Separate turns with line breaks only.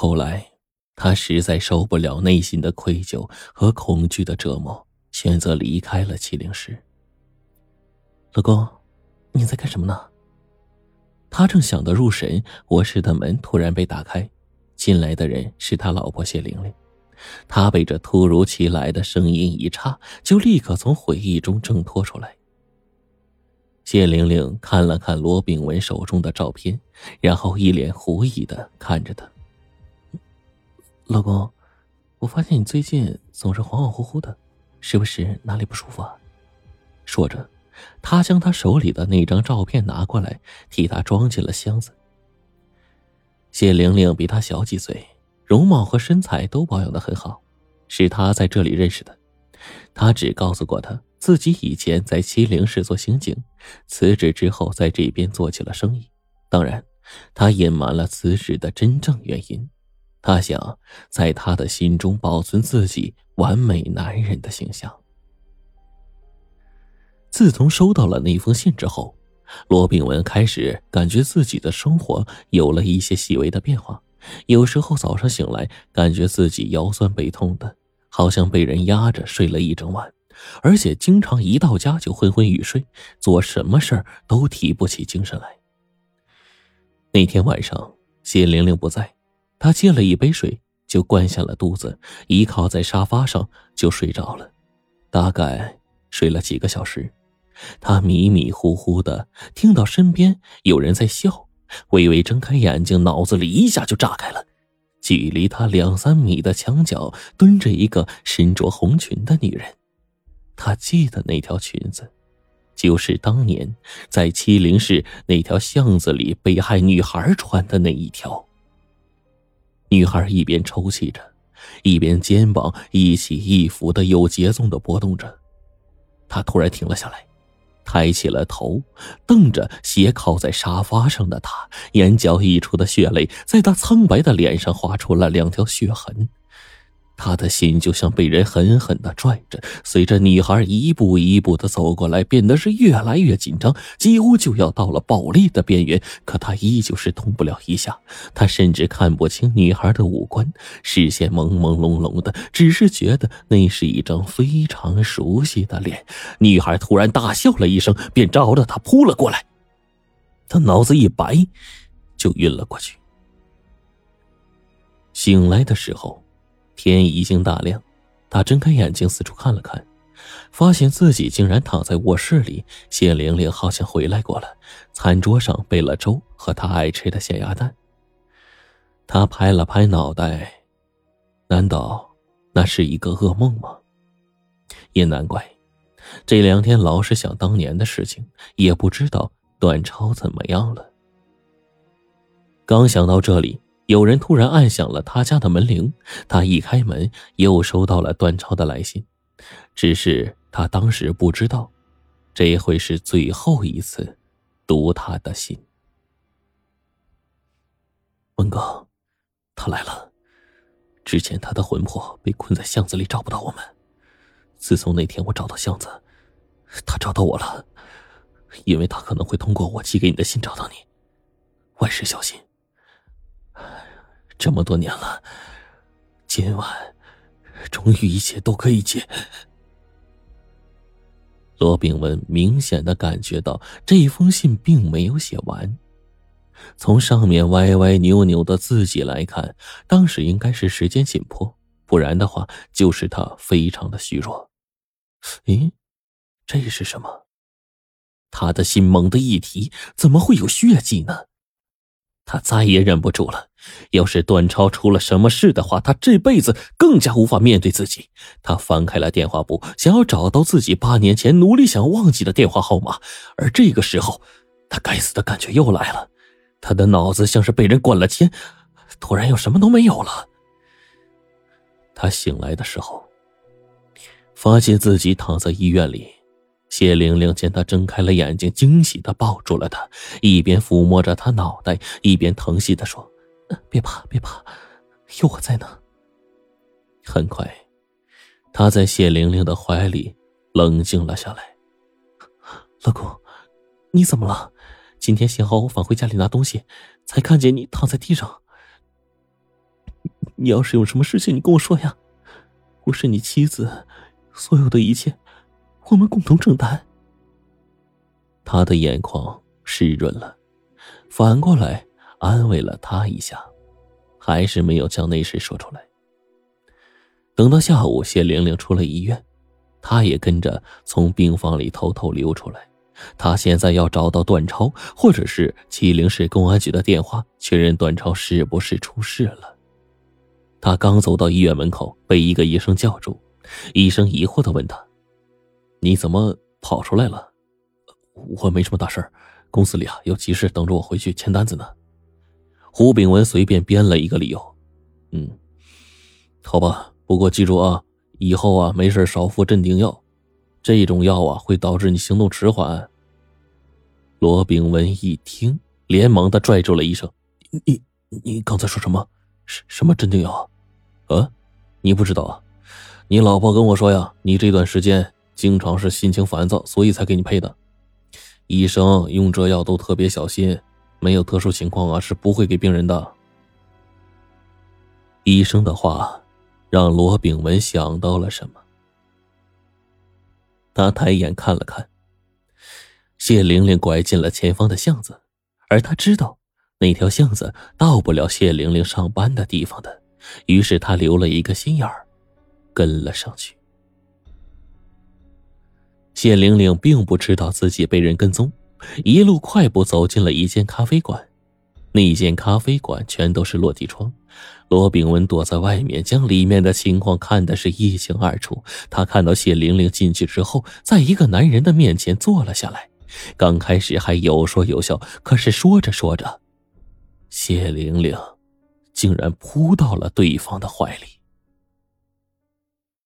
后来，他实在受不了内心的愧疚和恐惧的折磨，选择离开了麒麟市。老公，你在干什么呢？他正想得入神，卧室的门突然被打开，进来的人是他老婆谢玲玲。他被这突如其来的声音一岔，就立刻从回忆中挣脱出来。谢玲玲看了看罗炳文手中的照片，然后一脸狐疑的看着他。老公，我发现你最近总是恍恍惚惚的，是不是哪里不舒服啊？说着，他将他手里的那张照片拿过来，替他装进了箱子。谢玲玲比他小几岁，容貌和身材都保养的很好，是他在这里认识的。他只告诉过他。自己以前在麒麟市做刑警，辞职之后在这边做起了生意。当然，他隐瞒了辞职的真正原因。他想在他的心中保存自己完美男人的形象。自从收到了那封信之后，罗炳文开始感觉自己的生活有了一些细微的变化。有时候早上醒来，感觉自己腰酸背痛的，好像被人压着睡了一整晚。而且经常一到家就昏昏欲睡，做什么事儿都提不起精神来。那天晚上，谢玲玲不在，他接了一杯水就灌下了肚子，依靠在沙发上就睡着了。大概睡了几个小时，他迷迷糊糊的听到身边有人在笑，微微睁开眼睛，脑子里一下就炸开了。距离他两三米的墙角蹲着一个身着红裙的女人。他记得那条裙子，就是当年在七零市那条巷子里被害女孩穿的那一条。女孩一边抽泣着，一边肩膀一起一伏的有节奏的波动着。她突然停了下来，抬起了头，瞪着斜靠在沙发上的他，眼角溢出的血泪在他苍白的脸上划出了两条血痕。他的心就像被人狠狠的拽着，随着女孩一步一步的走过来，变得是越来越紧张，几乎就要到了暴力的边缘。可他依旧是动不了一下，他甚至看不清女孩的五官，视线朦朦胧胧的，只是觉得那是一张非常熟悉的脸。女孩突然大笑了一声，便朝着他扑了过来，他脑子一白，就晕了过去。醒来的时候。天已经大亮，他睁开眼睛四处看了看，发现自己竟然躺在卧室里。谢玲玲好像回来过了，餐桌上备了粥和他爱吃的咸鸭蛋。他拍了拍脑袋，难道那是一个噩梦吗？也难怪，这两天老是想当年的事情，也不知道段超怎么样了。刚想到这里。有人突然按响了他家的门铃，他一开门，又收到了段超的来信。只是他当时不知道，这会是最后一次读他的信。文哥，他来了。之前他的魂魄被困在巷子里，找不到我们。自从那天我找到巷子，他找到我了，因为他可能会通过我寄给你的信找到你。万事小心。这么多年了，今晚终于一切都可以解。罗炳文明显的感觉到这封信并没有写完，从上面歪歪扭扭的字迹来看，当时应该是时间紧迫，不然的话就是他非常的虚弱。咦，这是什么？他的心猛地一提，怎么会有血迹呢？他再也忍不住了。要是段超出了什么事的话，他这辈子更加无法面对自己。他翻开了电话簿，想要找到自己八年前努力想忘记的电话号码。而这个时候，他该死的感觉又来了。他的脑子像是被人灌了铅，突然又什么都没有了。他醒来的时候，发现自己躺在医院里。谢玲玲见他睁开了眼睛，惊喜的抱住了他，一边抚摸着他脑袋，一边疼惜的说：“别怕，别怕，有我在呢。”很快，他在谢玲玲的怀里冷静了下来。“老公，你怎么了？今天幸好我返回家里拿东西，才看见你躺在地上。”你要是有什么事情，你跟我说呀，我是你妻子，所有的一切，我们共同承担。他的眼眶湿润了，反过来安慰了他一下，还是没有将那事说出来。等到下午，谢玲玲出了医院，他也跟着从病房里偷偷溜出来。他现在要找到段超，或者是麒麟市公安局的电话，确认段超是不是出事了。他刚走到医院门口，被一个医生叫住。医生疑惑的问他：“你怎么跑出来了？”“我没什么大事公司里啊有急事等着我回去签单子呢。”胡炳文随便编了一个理由。“嗯，好吧，不过记住啊，以后啊没事少服镇定药。”这种药啊，会导致你行动迟缓。罗炳文一听，连忙的拽住了医生：“你你刚才说什么？什什么镇定药？啊？你不知道啊？你老婆跟我说呀，你这段时间经常是心情烦躁，所以才给你配的。医生用这药都特别小心，没有特殊情况啊，是不会给病人的。”医生的话，让罗炳文想到了什么。他抬眼看了看，谢玲玲拐进了前方的巷子，而他知道那条巷子到不了谢玲玲上班的地方的，于是他留了一个心眼儿，跟了上去。谢玲玲并不知道自己被人跟踪，一路快步走进了一间咖啡馆。那间咖啡馆全都是落地窗，罗炳文躲在外面，将里面的情况看得是一清二楚。他看到谢玲玲进去之后，在一个男人的面前坐了下来，刚开始还有说有笑，可是说着说着，谢玲玲竟然扑到了对方的怀里。